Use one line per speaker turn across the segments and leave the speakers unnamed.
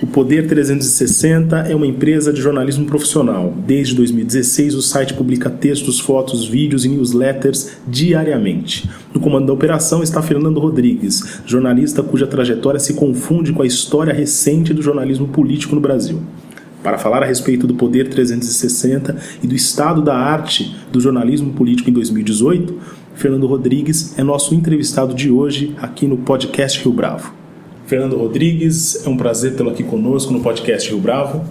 O Poder 360 é uma empresa de jornalismo profissional. Desde 2016, o site publica textos, fotos, vídeos e newsletters diariamente. No comando da operação está Fernando Rodrigues, jornalista cuja trajetória se confunde com a história recente do jornalismo político no Brasil. Para falar a respeito do Poder 360 e do estado da arte do jornalismo político em 2018, Fernando Rodrigues é nosso entrevistado de hoje aqui no podcast Rio Bravo. Fernando Rodrigues, é um prazer tê-lo aqui conosco no podcast Rio Bravo.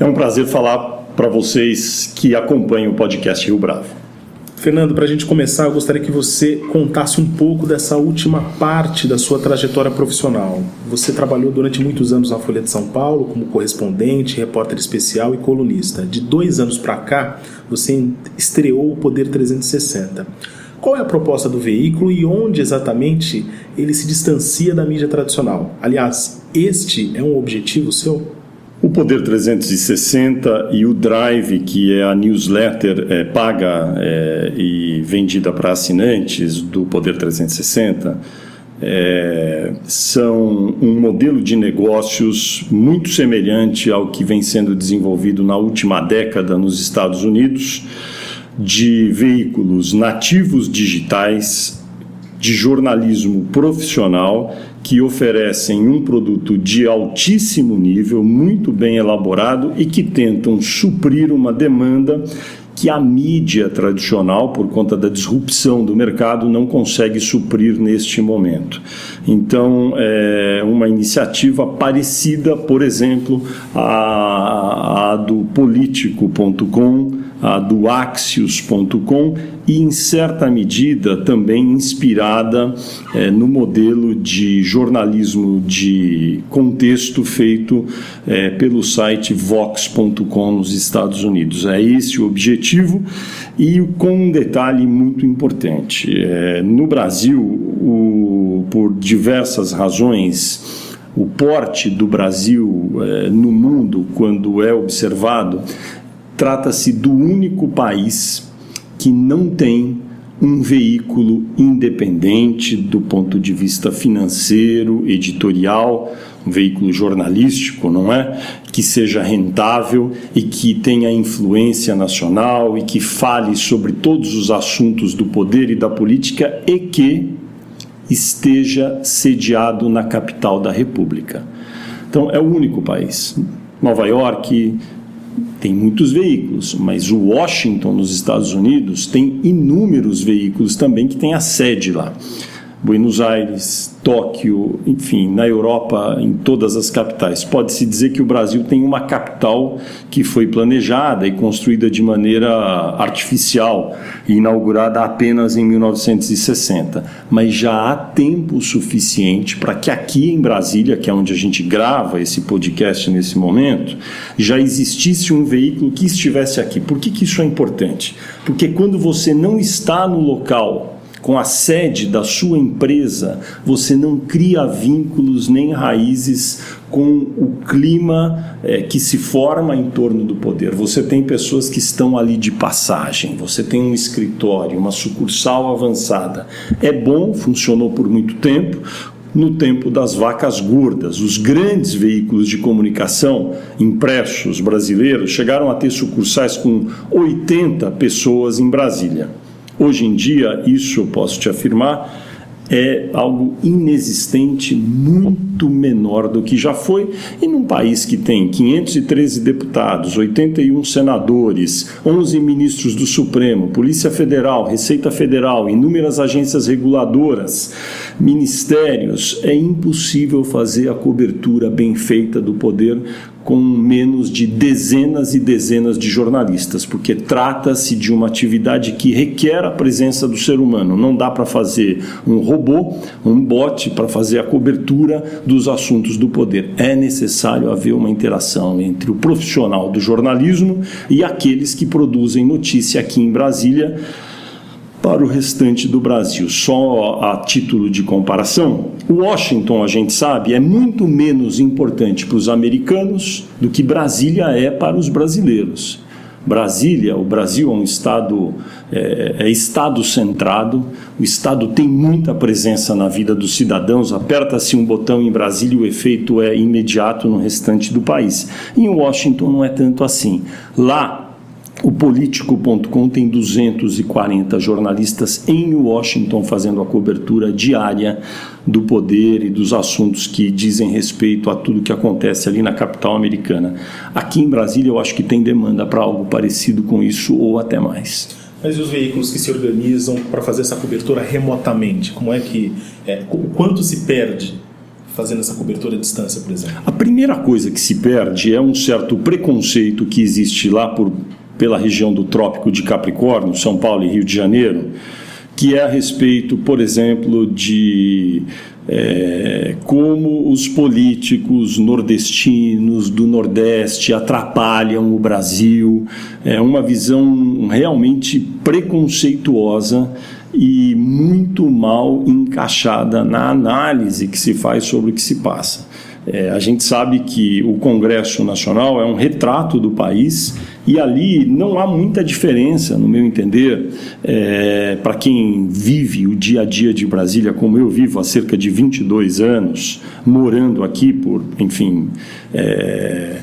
É um prazer falar para vocês que acompanham o podcast Rio Bravo.
Fernando, para a gente começar, eu gostaria que você contasse um pouco dessa última parte da sua trajetória profissional. Você trabalhou durante muitos anos na Folha de São Paulo como correspondente, repórter especial e colunista. De dois anos para cá, você estreou o Poder 360. Qual é a proposta do veículo e onde exatamente ele se distancia da mídia tradicional? Aliás, este é um objetivo seu?
O Poder 360 e o Drive, que é a newsletter é, paga é, e vendida para assinantes do Poder 360, é, são um modelo de negócios muito semelhante ao que vem sendo desenvolvido na última década nos Estados Unidos de veículos nativos digitais de jornalismo profissional que oferecem um produto de altíssimo nível, muito bem elaborado e que tentam suprir uma demanda que a mídia tradicional, por conta da disrupção do mercado, não consegue suprir neste momento. Então, é uma iniciativa parecida, por exemplo, à, do político.com a do Axios.com e, em certa medida, também inspirada é, no modelo de jornalismo de contexto feito é, pelo site Vox.com nos Estados Unidos. É esse o objetivo e com um detalhe muito importante. É, no Brasil, o, por diversas razões, o porte do Brasil no mundo, quando é observado, trata-se do único país que não tem um veículo independente do ponto de vista financeiro, editorial, um veículo jornalístico, não é? Que seja rentável e que tenha influência nacional e que fale sobre todos os assuntos do poder e da política e que esteja sediado na capital da República. Então, é o único país. Nova York, tem muitos veículos, mas o Washington, nos Estados Unidos, tem inúmeros veículos também que têm a sede lá. Buenos Aires, Tóquio, enfim, na Europa, em todas as capitais. Pode-se dizer que o Brasil tem uma capital que foi planejada e construída de maneira artificial e inaugurada apenas em 1960. Mas já há tempo suficiente para que aqui em Brasília, que é onde a gente grava esse podcast nesse momento, já existisse um veículo que estivesse aqui. Por que, que isso é importante? Porque quando você não está no local com a sede da sua empresa, você não cria vínculos nem raízes com o clima é, que se forma em torno do poder. Você tem pessoas que estão ali de passagem, você tem um escritório, uma sucursal avançada. É bom, funcionou por muito tempo, no tempo das vacas gordas. Os grandes veículos de comunicação impressos brasileiros chegaram a ter sucursais com 80 pessoas em Brasília. Hoje em dia, isso eu posso te afirmar, é algo inexistente, muito menor do que já foi. E num país que tem 513 deputados, 81 senadores, 11 ministros do Supremo, Polícia Federal, Receita Federal, inúmeras agências reguladoras, ministérios, é impossível fazer a cobertura bem feita do poder com menos de dezenas e dezenas de jornalistas, porque trata-se de uma atividade que requer a presença do ser humano. Não dá para fazer um robô, um bot para fazer a cobertura dos assuntos do poder. É necessário haver uma interação entre o profissional do jornalismo e aqueles que produzem notícia aqui em Brasília para o restante do Brasil. Só a título de comparação, Washington, a gente sabe, é muito menos importante para os americanos do que Brasília é para os brasileiros. Brasília, o Brasil é um estado é, é, estado centrado. O estado tem muita presença na vida dos cidadãos. Aperta-se um botão em Brasília, o efeito é imediato no restante do país. Em Washington não é tanto assim. Lá o Político.com tem 240 jornalistas em Washington fazendo a cobertura diária do poder e dos assuntos que dizem respeito a tudo que acontece ali na capital americana. Aqui em Brasília, eu acho que tem demanda para algo parecido com isso ou até mais.
Mas e os veículos que se organizam para fazer essa cobertura remotamente? Como é que. É, quanto se perde fazendo essa cobertura à distância, por exemplo?
A primeira coisa que se perde é um certo preconceito que existe lá por pela região do Trópico de Capricórnio, São Paulo e Rio de Janeiro, que é a respeito, por exemplo, de é, como os políticos nordestinos do Nordeste atrapalham o Brasil, é uma visão realmente preconceituosa e muito mal encaixada na análise que se faz sobre o que se passa. É, a gente sabe que o Congresso Nacional é um retrato do país e ali não há muita diferença, no meu entender, é, para quem vive o dia a dia de Brasília, como eu vivo há cerca de 22 anos, morando aqui por, enfim. É,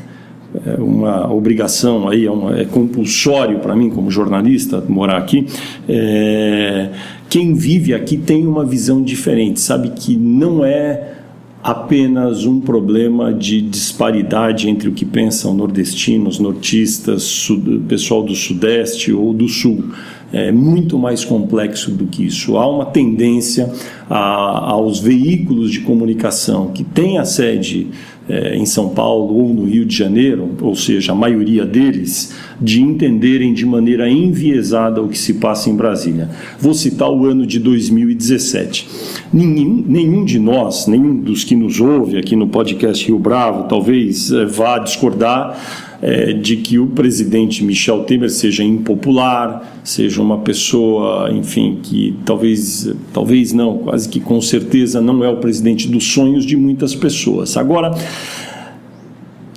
é uma obrigação aí, é, uma, é compulsório para mim como jornalista morar aqui. É, quem vive aqui tem uma visão diferente, sabe que não é apenas um problema de disparidade entre o que pensam nordestinos, nortistas, pessoal do Sudeste ou do Sul. É muito mais complexo do que isso. Há uma tendência a, aos veículos de comunicação que têm a sede é, em São Paulo ou no Rio de Janeiro, ou seja, a maioria deles, de entenderem de maneira enviesada o que se passa em Brasília. Vou citar o ano de 2017. Nenhum, nenhum de nós, nenhum dos que nos ouve aqui no podcast Rio Bravo, talvez é, vá discordar é, de que o presidente Michel Temer seja impopular, seja uma pessoa, enfim, que talvez, talvez não, quase que com certeza não é o presidente dos sonhos de muitas pessoas. Agora,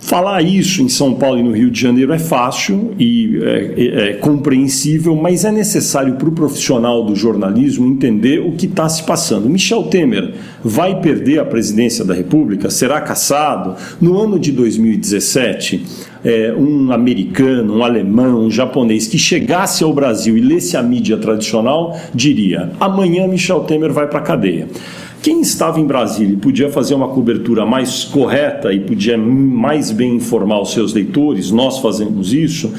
Falar isso em São Paulo e no Rio de Janeiro é fácil e é, é, é compreensível, mas é necessário para o profissional do jornalismo entender o que está se passando. Michel Temer vai perder a presidência da República? Será caçado? No ano de 2017, é, um americano, um alemão, um japonês que chegasse ao Brasil e lesse a mídia tradicional diria: amanhã Michel Temer vai para a cadeia. Quem estava em Brasília e podia fazer uma cobertura mais correta e podia mais bem informar os seus leitores, nós fazemos isso,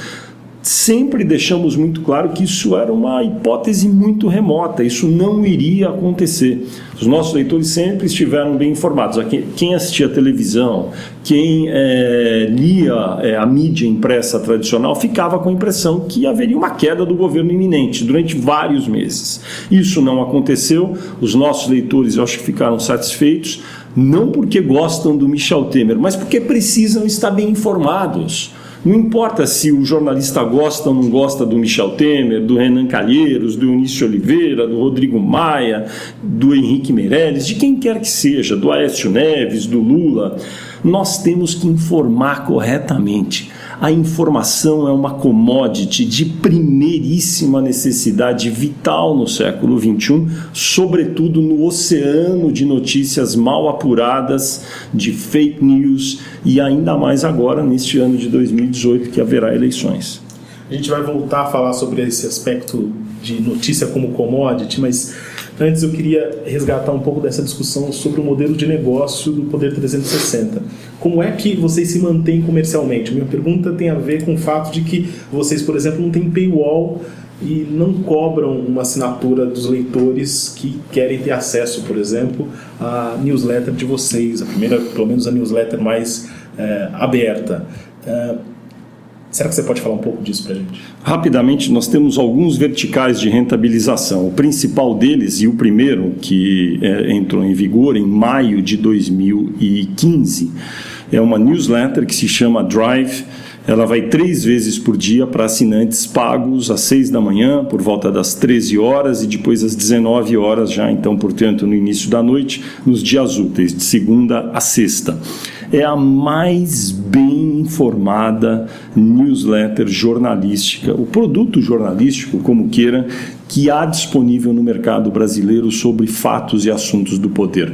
sempre deixamos muito claro que isso era uma hipótese muito remota, isso não iria acontecer. Os nossos leitores sempre estiveram bem informados. Quem assistia televisão, quem é, lia é, a mídia impressa tradicional, ficava com a impressão que haveria uma queda do governo iminente durante vários meses. Isso não aconteceu, os nossos leitores eu acho que ficaram satisfeitos, não porque gostam do Michel Temer, mas porque precisam estar bem informados. Não importa se o jornalista gosta ou não gosta do Michel Temer, do Renan Calheiros, do Eunício Oliveira, do Rodrigo Maia, do Henrique Meirelles, de quem quer que seja, do Aécio Neves, do Lula, nós temos que informar corretamente. A informação é uma commodity de primeiríssima necessidade vital no século XXI, sobretudo no oceano de notícias mal apuradas, de fake news e ainda mais agora neste ano de 2018 que haverá eleições.
A gente vai voltar a falar sobre esse aspecto de notícia como commodity, mas Antes eu queria resgatar um pouco dessa discussão sobre o modelo de negócio do Poder 360. Como é que vocês se mantêm comercialmente? Minha pergunta tem a ver com o fato de que vocês, por exemplo, não têm paywall e não cobram uma assinatura dos leitores que querem ter acesso, por exemplo, à newsletter de vocês, a primeira, pelo menos a newsletter mais é, aberta. É, será que você pode falar um pouco disso para a gente?
Rapidamente, nós temos alguns verticais de rentabilização. O principal deles, e o primeiro que é, entrou em vigor em maio de 2015, é uma newsletter que se chama Drive ela vai três vezes por dia para assinantes pagos às seis da manhã, por volta das 13 horas e depois às 19 horas, já então, portanto, no início da noite, nos dias úteis, de segunda a sexta. É a mais bem informada newsletter jornalística, o produto jornalístico, como queira, que há disponível no mercado brasileiro sobre fatos e assuntos do poder.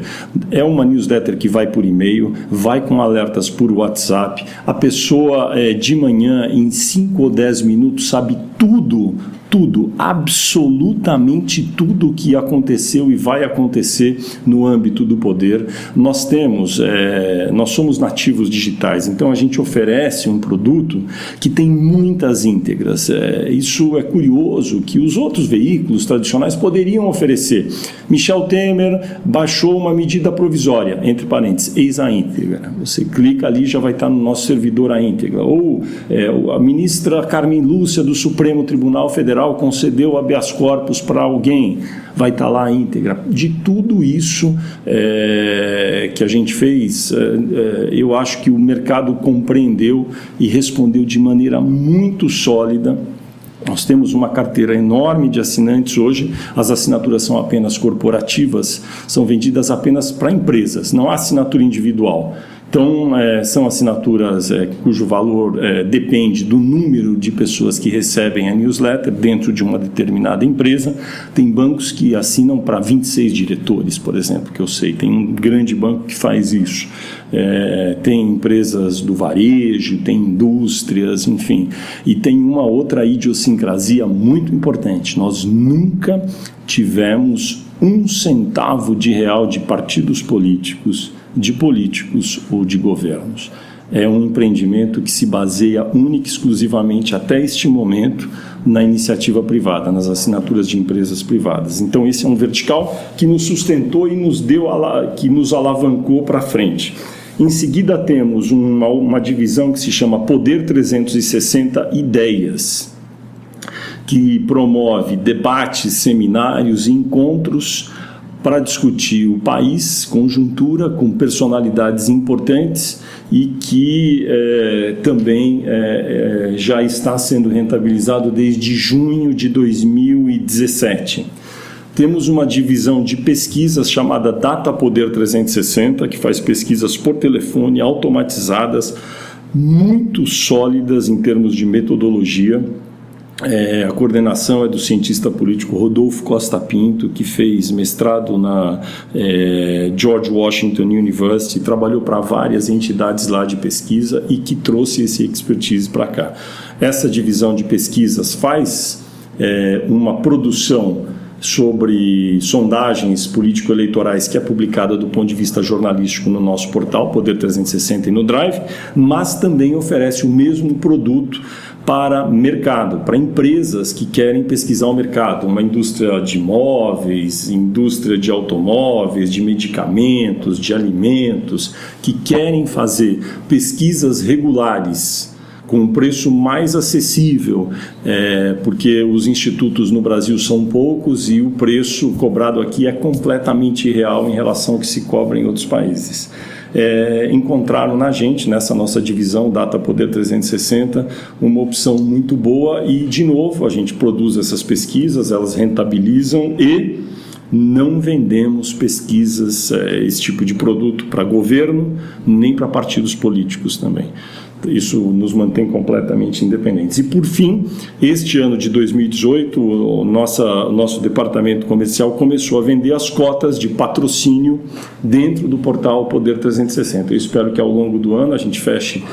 É uma newsletter que vai por e-mail, vai com alertas por WhatsApp. A pessoa é, de manhã, em 5 ou 10 minutos, sabe tudo tudo, absolutamente tudo que aconteceu e vai acontecer no âmbito do poder. Nós temos, é, nós somos nativos digitais, então a gente oferece um produto que tem muitas íntegras. É, isso é curioso que os outros veículos tradicionais poderiam oferecer. Michel Temer baixou uma medida provisória, entre parênteses, eis a íntegra. Você clica ali já vai estar no nosso servidor a íntegra. Ou é, a ministra Carmen Lúcia do Supremo Tribunal Federal Federal concedeu habeas corpus para alguém, vai estar tá lá a íntegra. De tudo isso é, que a gente fez, é, é, eu acho que o mercado compreendeu e respondeu de maneira muito sólida. Nós temos uma carteira enorme de assinantes hoje, as assinaturas são apenas corporativas, são vendidas apenas para empresas, não há assinatura individual. Então, é, são assinaturas é, cujo valor é, depende do número de pessoas que recebem a newsletter dentro de uma determinada empresa. Tem bancos que assinam para 26 diretores, por exemplo, que eu sei. Tem um grande banco que faz isso. É, tem empresas do varejo, tem indústrias, enfim. E tem uma outra idiosincrasia muito importante. Nós nunca tivemos um centavo de real de partidos políticos de políticos ou de governos. É um empreendimento que se baseia única e exclusivamente, até este momento, na iniciativa privada, nas assinaturas de empresas privadas. Então, esse é um vertical que nos sustentou e nos deu, que nos alavancou para frente. Em seguida, temos uma, uma divisão que se chama Poder 360 Ideias, que promove debates, seminários encontros para discutir o país, conjuntura, com personalidades importantes e que é, também é, é, já está sendo rentabilizado desde junho de 2017. Temos uma divisão de pesquisas chamada Data Poder 360, que faz pesquisas por telefone automatizadas, muito sólidas em termos de metodologia é, a coordenação é do cientista político Rodolfo Costa Pinto, que fez mestrado na é, George Washington University, trabalhou para várias entidades lá de pesquisa e que trouxe esse expertise para cá. Essa divisão de pesquisas faz é, uma produção sobre sondagens político-eleitorais que é publicada do ponto de vista jornalístico no nosso portal Poder 360 e no Drive, mas também oferece o mesmo produto para mercado, para empresas que querem pesquisar o mercado, uma indústria de móveis, indústria de automóveis, de medicamentos, de alimentos, que querem fazer pesquisas regulares com um preço mais acessível, é, porque os institutos no Brasil são poucos e o preço cobrado aqui é completamente irreal em relação ao que se cobra em outros países é, encontraram na gente, nessa nossa divisão Data Poder 360, uma opção muito boa e, de novo, a gente produz essas pesquisas, elas rentabilizam e não vendemos pesquisas, é, esse tipo de produto para governo, nem para partidos políticos também. Isso nos mantém completamente independentes. E por fim, este ano de 2018, o nossa, nosso departamento comercial começou a vender as cotas de patrocínio dentro do portal Poder 360. Eu espero que ao longo do ano a gente feche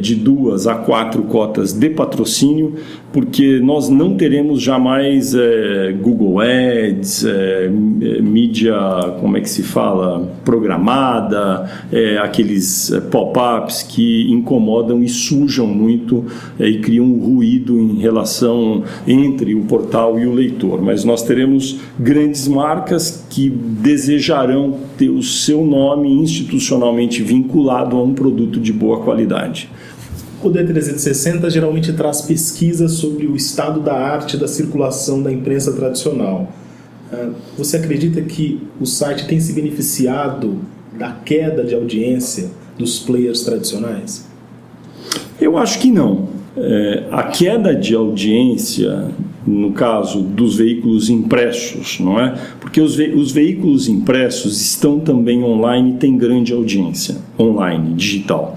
de duas a quatro cotas de patrocínio, porque nós não teremos jamais é, Google Ads, é, mídia, como é que se fala, programada, é, aqueles é, pop-ups que incomodam e sujam muito é, e criam um ruído em relação entre o portal e o leitor. Mas nós teremos grandes marcas que desejarão ter o seu nome institucionalmente vinculado a um produto de boa qualidade.
O D360 geralmente traz pesquisas sobre o estado da arte da circulação da imprensa tradicional. Ah, você acredita que o site tem se beneficiado da queda de audiência dos players tradicionais?
Eu acho que não. É, a queda de audiência, no caso dos veículos impressos, não é? Porque os, ve os veículos impressos estão também online e têm grande audiência online, digital.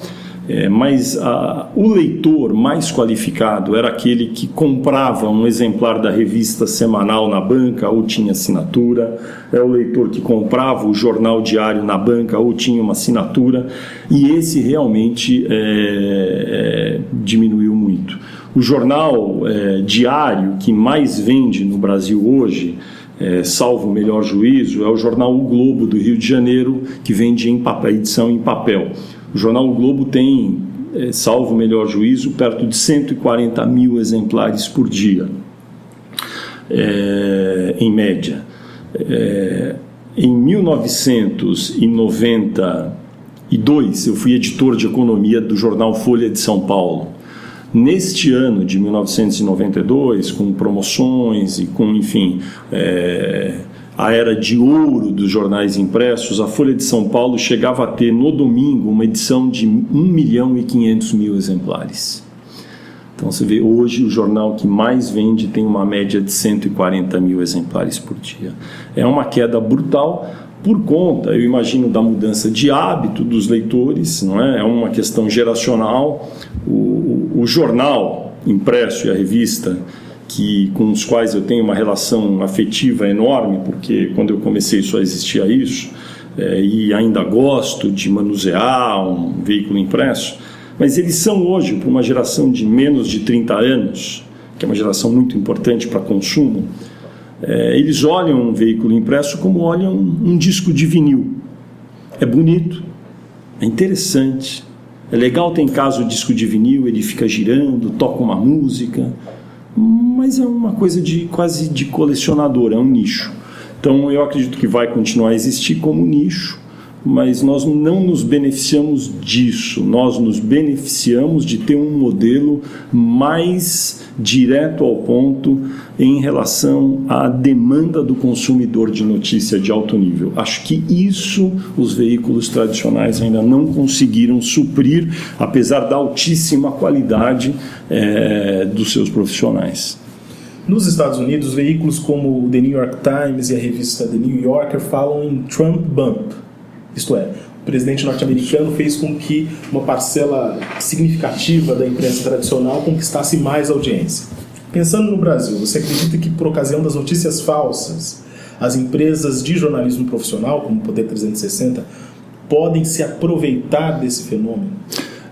É, mas a, o leitor mais qualificado era aquele que comprava um exemplar da revista semanal na banca ou tinha assinatura, é o leitor que comprava o jornal diário na banca ou tinha uma assinatura, e esse realmente é, é, diminuiu muito. O jornal é, diário que mais vende no Brasil hoje, é, salvo o melhor juízo, é o jornal O Globo do Rio de Janeiro, que vende em papel, edição em papel. O jornal o Globo tem, é, salvo o melhor juízo, perto de 140 mil exemplares por dia, é, em média. É, em 1992, eu fui editor de economia do jornal Folha de São Paulo. Neste ano de 1992, com promoções e com, enfim, é, a era de ouro dos jornais impressos, a Folha de São Paulo chegava a ter no domingo uma edição de 1 milhão e 500 mil exemplares. Então você vê, hoje o jornal que mais vende tem uma média de 140 mil exemplares por dia. É uma queda brutal por conta, eu imagino, da mudança de hábito dos leitores, não é? É uma questão geracional. O, o, o jornal impresso e a revista que com os quais eu tenho uma relação afetiva enorme, porque quando eu comecei só existia isso, é, e ainda gosto de manusear um veículo impresso, mas eles são hoje, para uma geração de menos de 30 anos, que é uma geração muito importante para consumo, é, eles olham um veículo impresso como olham um, um disco de vinil. É bonito, é interessante, é legal ter em casa o disco de vinil, ele fica girando, toca uma música, mas é uma coisa de quase de colecionador, é um nicho. Então eu acredito que vai continuar a existir como nicho, mas nós não nos beneficiamos disso. Nós nos beneficiamos de ter um modelo mais direto ao ponto em relação à demanda do consumidor de notícia de alto nível. Acho que isso os veículos tradicionais ainda não conseguiram suprir, apesar da altíssima qualidade é, dos seus profissionais.
Nos Estados Unidos, veículos como o The New York Times e a revista The New Yorker falam em Trump Bump, isto é, o presidente norte-americano fez com que uma parcela significativa da imprensa tradicional conquistasse mais audiência. Pensando no Brasil, você acredita que por ocasião das notícias falsas, as empresas de jornalismo profissional, como o Poder 360, podem se aproveitar desse fenômeno?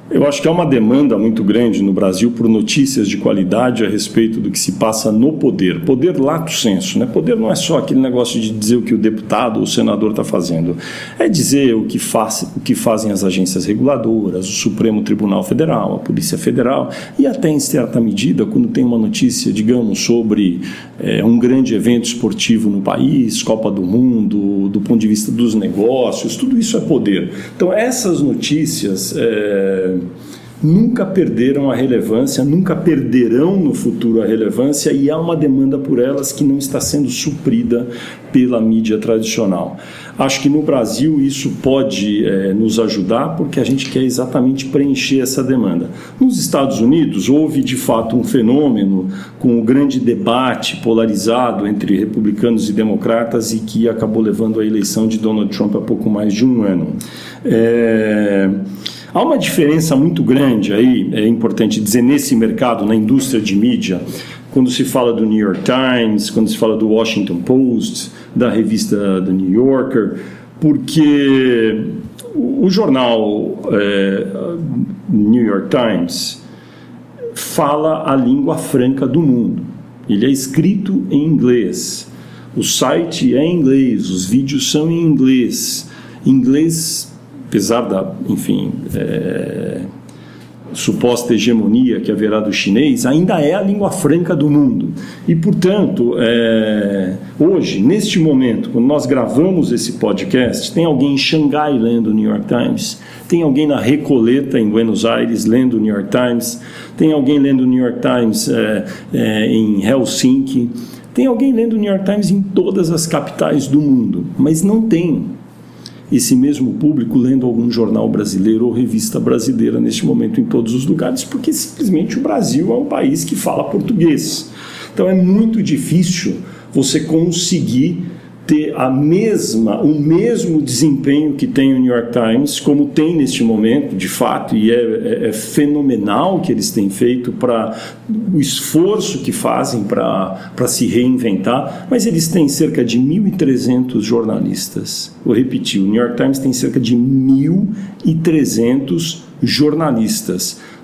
Eu acho que há uma demanda muito grande no Brasil por notícias de qualidade a respeito do que se passa no poder. Poder lato senso, né? Poder não é só aquele negócio de dizer o que o deputado ou o senador está fazendo. É dizer o que, faz, o que fazem as agências reguladoras, o Supremo Tribunal Federal, a Polícia Federal e até em certa medida quando tem uma notícia, digamos, sobre é, um grande evento esportivo no país, Copa do Mundo, do ponto de vista dos negócios, tudo isso é poder. Então essas notícias é, nunca perderam a relevância, nunca perderão no futuro a relevância e há uma demanda por elas que não está sendo suprida pela mídia tradicional. Acho que no Brasil isso pode é, nos ajudar porque a gente quer exatamente preencher essa demanda. Nos Estados Unidos houve de fato um fenômeno com o grande debate polarizado entre republicanos e democratas e que acabou levando à eleição de Donald Trump há pouco mais de um ano. É... Há uma diferença muito grande aí, é importante dizer, nesse mercado, na indústria de mídia, quando se fala do New York Times, quando se fala do Washington Post, da revista The New Yorker, porque o jornal é, New York Times fala a língua franca do mundo. Ele é escrito em inglês. O site é em inglês, os vídeos são em inglês. Inglês, apesar da, enfim, é, suposta hegemonia que haverá do chinês, ainda é a língua franca do mundo. E, portanto, é, hoje, neste momento, quando nós gravamos esse podcast, tem alguém em Xangai lendo o New York Times, tem alguém na Recoleta, em Buenos Aires, lendo o New York Times, tem alguém lendo o New York Times é, é, em Helsinki, tem alguém lendo o New York Times em todas as capitais do mundo, mas não tem esse mesmo público lendo algum jornal brasileiro ou revista brasileira neste momento em todos os lugares, porque simplesmente o Brasil é um país que fala português. Então é muito difícil você conseguir ter a mesma, o mesmo desempenho que tem o New York Times, como tem neste momento, de fato, e é, é, é fenomenal o que eles têm feito para o esforço que fazem para se reinventar, mas eles têm cerca de 1.300 jornalistas. Vou repetir, o New York Times tem cerca de 1.300 jornalistas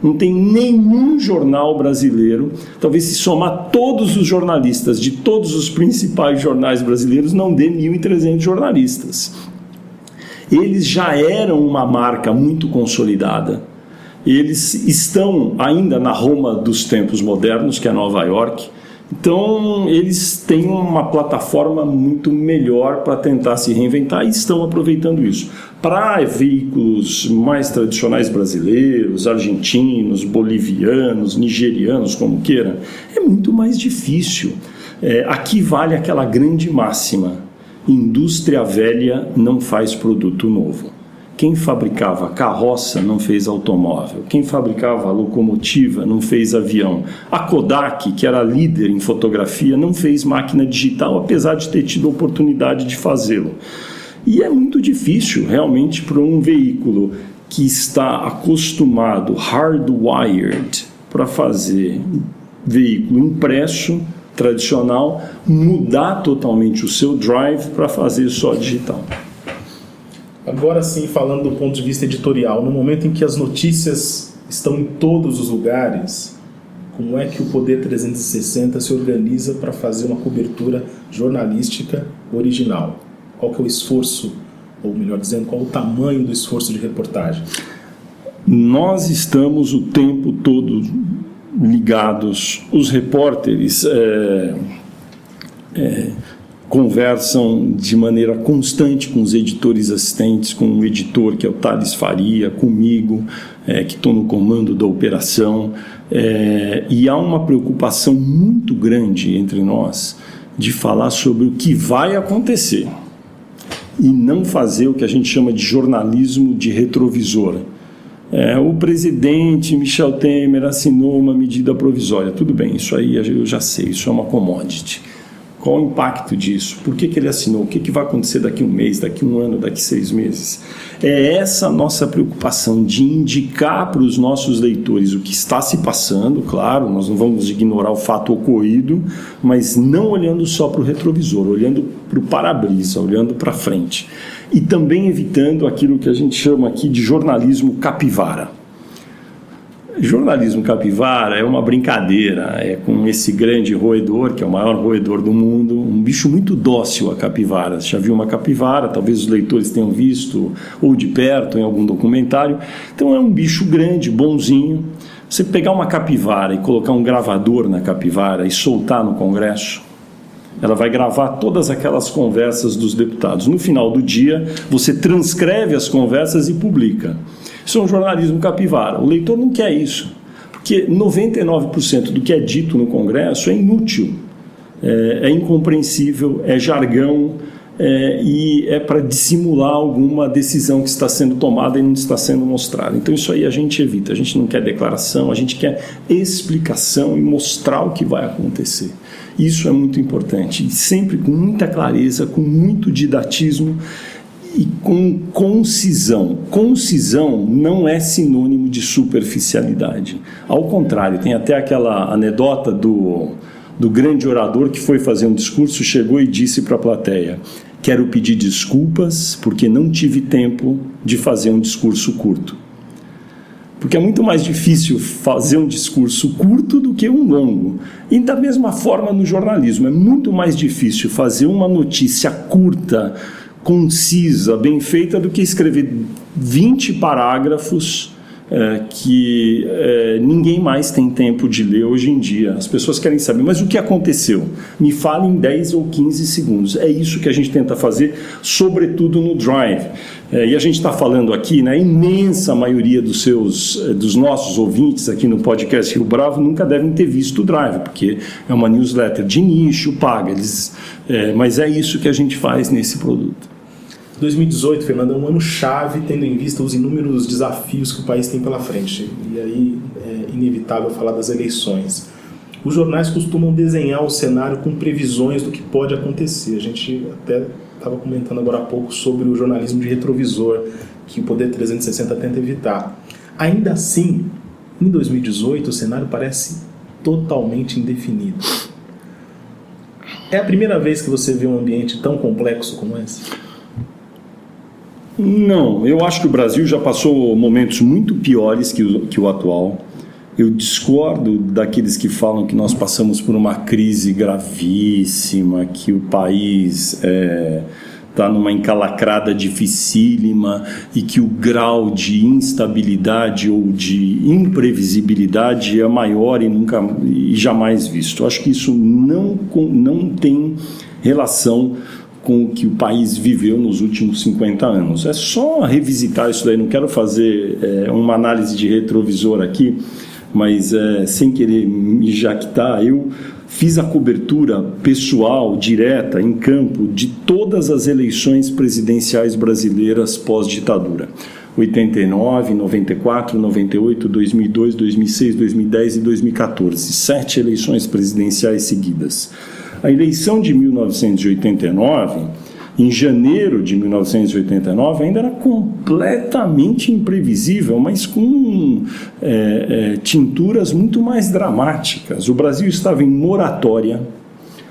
não tem nenhum jornal brasileiro, talvez se somar todos os jornalistas de todos os principais jornais brasileiros, não dê 1.300 jornalistas. Eles já eram uma marca muito consolidada. Eles estão ainda na Roma dos tempos modernos, que é Nova York, então, eles têm uma plataforma muito melhor para tentar se reinventar e estão aproveitando isso. Para veículos mais tradicionais brasileiros, argentinos, bolivianos, nigerianos, como queira, é muito mais difícil. É, aqui vale aquela grande máxima: indústria velha não faz produto novo. Quem fabricava carroça não fez automóvel. Quem fabricava locomotiva não fez avião. A Kodak, que era líder em fotografia, não fez máquina digital, apesar de ter tido a oportunidade de fazê-lo. E é muito difícil, realmente, para um veículo que está acostumado, hardwired, para fazer veículo impresso, tradicional, mudar totalmente o seu drive para fazer só digital.
Agora sim, falando do ponto de vista editorial, no momento em que as notícias estão em todos os lugares, como é que o Poder 360 se organiza para fazer uma cobertura jornalística original? Qual que é o esforço, ou melhor dizendo, qual o tamanho do esforço de reportagem?
Nós estamos o tempo todo ligados, os repórteres. É, é, conversam de maneira constante com os editores assistentes, com o editor que é o Thales Faria, comigo, é, que estou no comando da operação, é, e há uma preocupação muito grande entre nós de falar sobre o que vai acontecer e não fazer o que a gente chama de jornalismo de retrovisor. É, o presidente Michel Temer assinou uma medida provisória. Tudo bem, isso aí eu já sei, isso é uma commodity. Qual o impacto disso? Por que, que ele assinou? O que, que vai acontecer daqui um mês, daqui um ano, daqui seis meses? É essa nossa preocupação de indicar para os nossos leitores o que está se passando, claro, nós não vamos ignorar o fato ocorrido, mas não olhando só para o retrovisor, olhando para o para-brisa, olhando para frente. E também evitando aquilo que a gente chama aqui de jornalismo capivara. Jornalismo capivara é uma brincadeira, é com esse grande roedor, que é o maior roedor do mundo, um bicho muito dócil a capivara. Você já viu uma capivara, talvez os leitores tenham visto, ou de perto, em algum documentário. Então é um bicho grande, bonzinho. Você pegar uma capivara e colocar um gravador na capivara e soltar no Congresso, ela vai gravar todas aquelas conversas dos deputados. No final do dia, você transcreve as conversas e publica. Isso é um jornalismo capivara. O leitor não quer isso, porque 99% do que é dito no Congresso é inútil, é, é incompreensível, é jargão é, e é para dissimular alguma decisão que está sendo tomada e não está sendo mostrada. Então, isso aí a gente evita. A gente não quer declaração, a gente quer explicação e mostrar o que vai acontecer. Isso é muito importante, e sempre com muita clareza, com muito didatismo e com concisão. Concisão não é sinônimo de superficialidade. Ao contrário, tem até aquela anedota do, do grande orador que foi fazer um discurso, chegou e disse para a plateia: Quero pedir desculpas porque não tive tempo de fazer um discurso curto. Porque é muito mais difícil fazer um discurso curto do que um longo. E da mesma forma no jornalismo, é muito mais difícil fazer uma notícia curta, concisa, bem feita, do que escrever 20 parágrafos é, que é, ninguém mais tem tempo de ler hoje em dia. As pessoas querem saber, mas o que aconteceu? Me fale em 10 ou 15 segundos. É isso que a gente tenta fazer, sobretudo no Drive. É, e a gente está falando aqui, né, a imensa maioria dos seus, é, dos nossos ouvintes aqui no podcast Rio Bravo nunca devem ter visto o Drive, porque é uma newsletter de nicho, paga, eles, é, mas é isso que a gente faz nesse produto.
2018, Fernando, é um ano chave, tendo em vista os inúmeros desafios que o país tem pela frente. E aí é inevitável falar das eleições. Os jornais costumam desenhar o cenário com previsões do que pode acontecer. A gente até estava comentando agora há pouco sobre o jornalismo de retrovisor, que o Poder 360 tenta evitar. Ainda assim, em 2018, o cenário parece totalmente indefinido. É a primeira vez que você vê um ambiente tão complexo como esse?
Não, eu acho que o Brasil já passou momentos muito piores que o, que o atual. Eu discordo daqueles que falam que nós passamos por uma crise gravíssima, que o país está é, tá numa encalacrada dificílima e que o grau de instabilidade ou de imprevisibilidade é maior e nunca e jamais visto. Acho que isso não, não tem relação com o que o país viveu nos últimos 50 anos. É só revisitar isso daí, não quero fazer é, uma análise de retrovisor aqui, mas é, sem querer me jactar, eu fiz a cobertura pessoal, direta, em campo, de todas as eleições presidenciais brasileiras pós-ditadura. 89, 94, 98, 2002, 2006, 2010 e 2014. Sete eleições presidenciais seguidas. A eleição de 1989, em janeiro de 1989, ainda era completamente imprevisível, mas com é, é, tinturas muito mais dramáticas. O Brasil estava em moratória,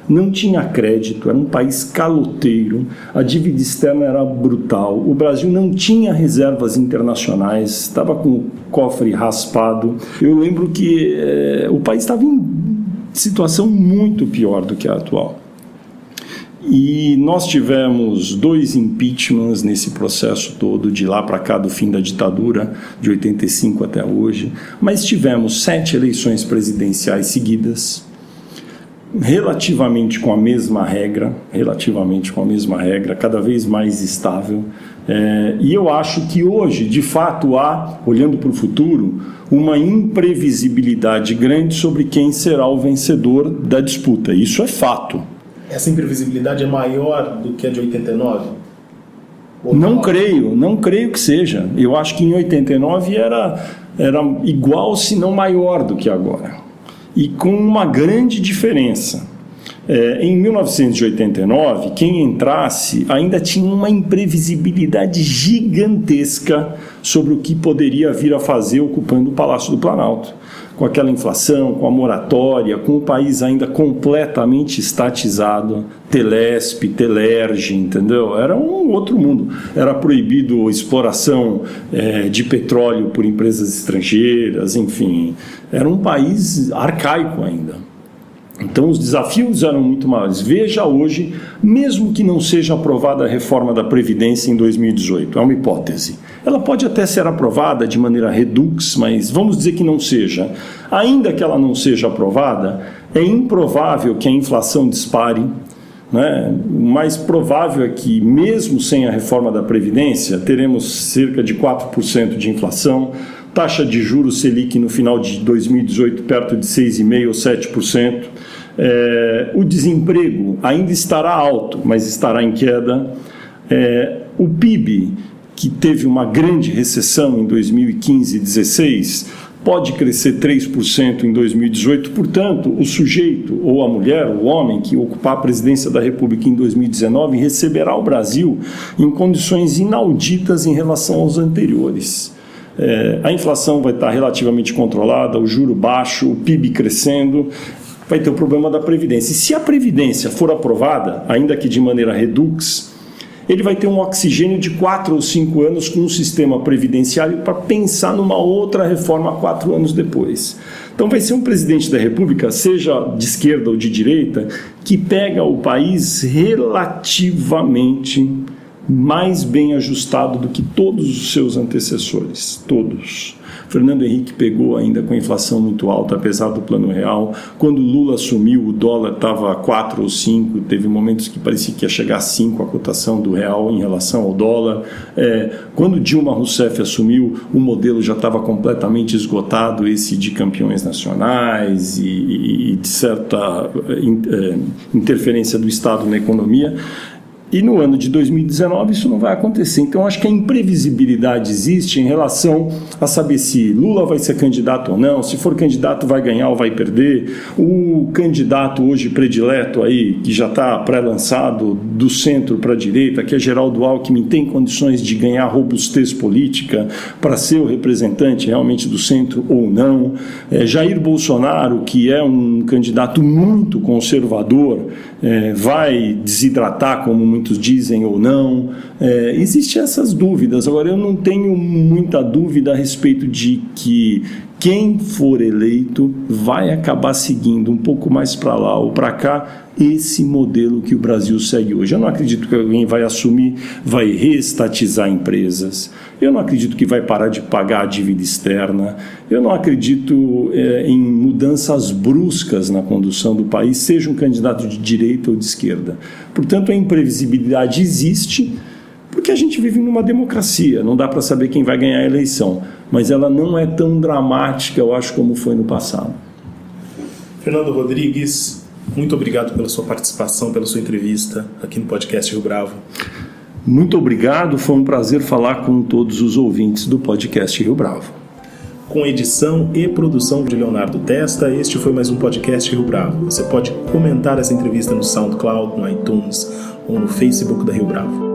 não tinha crédito, era um país caloteiro, a dívida externa era brutal, o Brasil não tinha reservas internacionais, estava com o cofre raspado. Eu lembro que é, o país estava em situação muito pior do que a atual. E nós tivemos dois impeachments nesse processo todo, de lá para cá, do fim da ditadura, de 85 até hoje, mas tivemos sete eleições presidenciais seguidas, relativamente com a mesma regra, relativamente com a mesma regra, cada vez mais estável. É, e eu acho que hoje, de fato, há, olhando para o futuro, uma imprevisibilidade grande sobre quem será o vencedor da disputa. Isso é fato.
Essa imprevisibilidade é maior do que a de 89?
Ou não, não creio, não creio que seja. Eu acho que em 89 era, era igual, se não maior do que agora. E com uma grande diferença. É, em 1989, quem entrasse ainda tinha uma imprevisibilidade gigantesca sobre o que poderia vir a fazer ocupando o Palácio do Planalto. Com aquela inflação, com a moratória, com o país ainda completamente estatizado, Telesp, Telerge, entendeu? Era um outro mundo. Era proibido exploração é, de petróleo por empresas estrangeiras, enfim. Era um país arcaico ainda. Então os desafios eram muito maiores. Veja hoje, mesmo que não seja aprovada a reforma da Previdência em 2018, é uma hipótese. Ela pode até ser aprovada de maneira redux, mas vamos dizer que não seja. Ainda que ela não seja aprovada, é improvável que a inflação dispare. Né? O mais provável é que, mesmo sem a reforma da Previdência, teremos cerca de 4% de inflação, taxa de juros Selic no final de 2018 perto de 6,5% ou 7%. É, o desemprego ainda estará alto, mas estará em queda. É, o PIB, que teve uma grande recessão em 2015 e 2016, pode crescer 3% em 2018. Portanto, o sujeito, ou a mulher, o homem que ocupar a presidência da República em 2019 receberá o Brasil em condições inauditas em relação aos anteriores. É, a inflação vai estar relativamente controlada, o juro baixo, o PIB crescendo, vai ter o problema da Previdência. E se a Previdência for aprovada, ainda que de maneira redux, ele vai ter um oxigênio de quatro ou cinco anos com um sistema previdenciário para pensar numa outra reforma quatro anos depois. Então vai ser um presidente da República, seja de esquerda ou de direita, que pega o país relativamente mais bem ajustado do que todos os seus antecessores, todos. Fernando Henrique pegou ainda com a inflação muito alta, apesar do plano real. Quando Lula assumiu, o dólar estava 4 ou 5, teve momentos que parecia que ia chegar a 5 a cotação do real em relação ao dólar. É, quando Dilma Rousseff assumiu, o modelo já estava completamente esgotado, esse de campeões nacionais e, e de certa é, interferência do Estado na economia. E no ano de 2019 isso não vai acontecer. Então acho que a imprevisibilidade existe em relação a saber se Lula vai ser candidato ou não, se for candidato vai ganhar ou vai perder. O candidato hoje predileto aí, que já está pré-lançado do centro para a direita, que é Geraldo Alckmin, tem condições de ganhar robustez política para ser o representante realmente do centro ou não. É, Jair Bolsonaro, que é um candidato muito conservador, é, vai desidratar, como muitos dizem, ou não. É, Existem essas dúvidas. Agora, eu não tenho muita dúvida a respeito de que quem for eleito vai acabar seguindo um pouco mais para lá ou para cá esse modelo que o Brasil segue hoje. Eu não acredito que alguém vai assumir, vai reestatizar empresas. Eu não acredito que vai parar de pagar a dívida externa. Eu não acredito é, em mudanças bruscas na condução do país, seja um candidato de direita ou de esquerda. Portanto, a imprevisibilidade existe porque a gente vive numa democracia, não dá para saber quem vai ganhar a eleição, mas ela não é tão dramática, eu acho, como foi no passado.
Fernando Rodrigues, muito obrigado pela sua participação, pela sua entrevista aqui no podcast Rio Bravo.
Muito obrigado, foi um prazer falar com todos os ouvintes do podcast Rio Bravo.
Com edição e produção de Leonardo Testa, este foi mais um podcast Rio Bravo. Você pode comentar essa entrevista no SoundCloud, no iTunes ou no Facebook da Rio Bravo.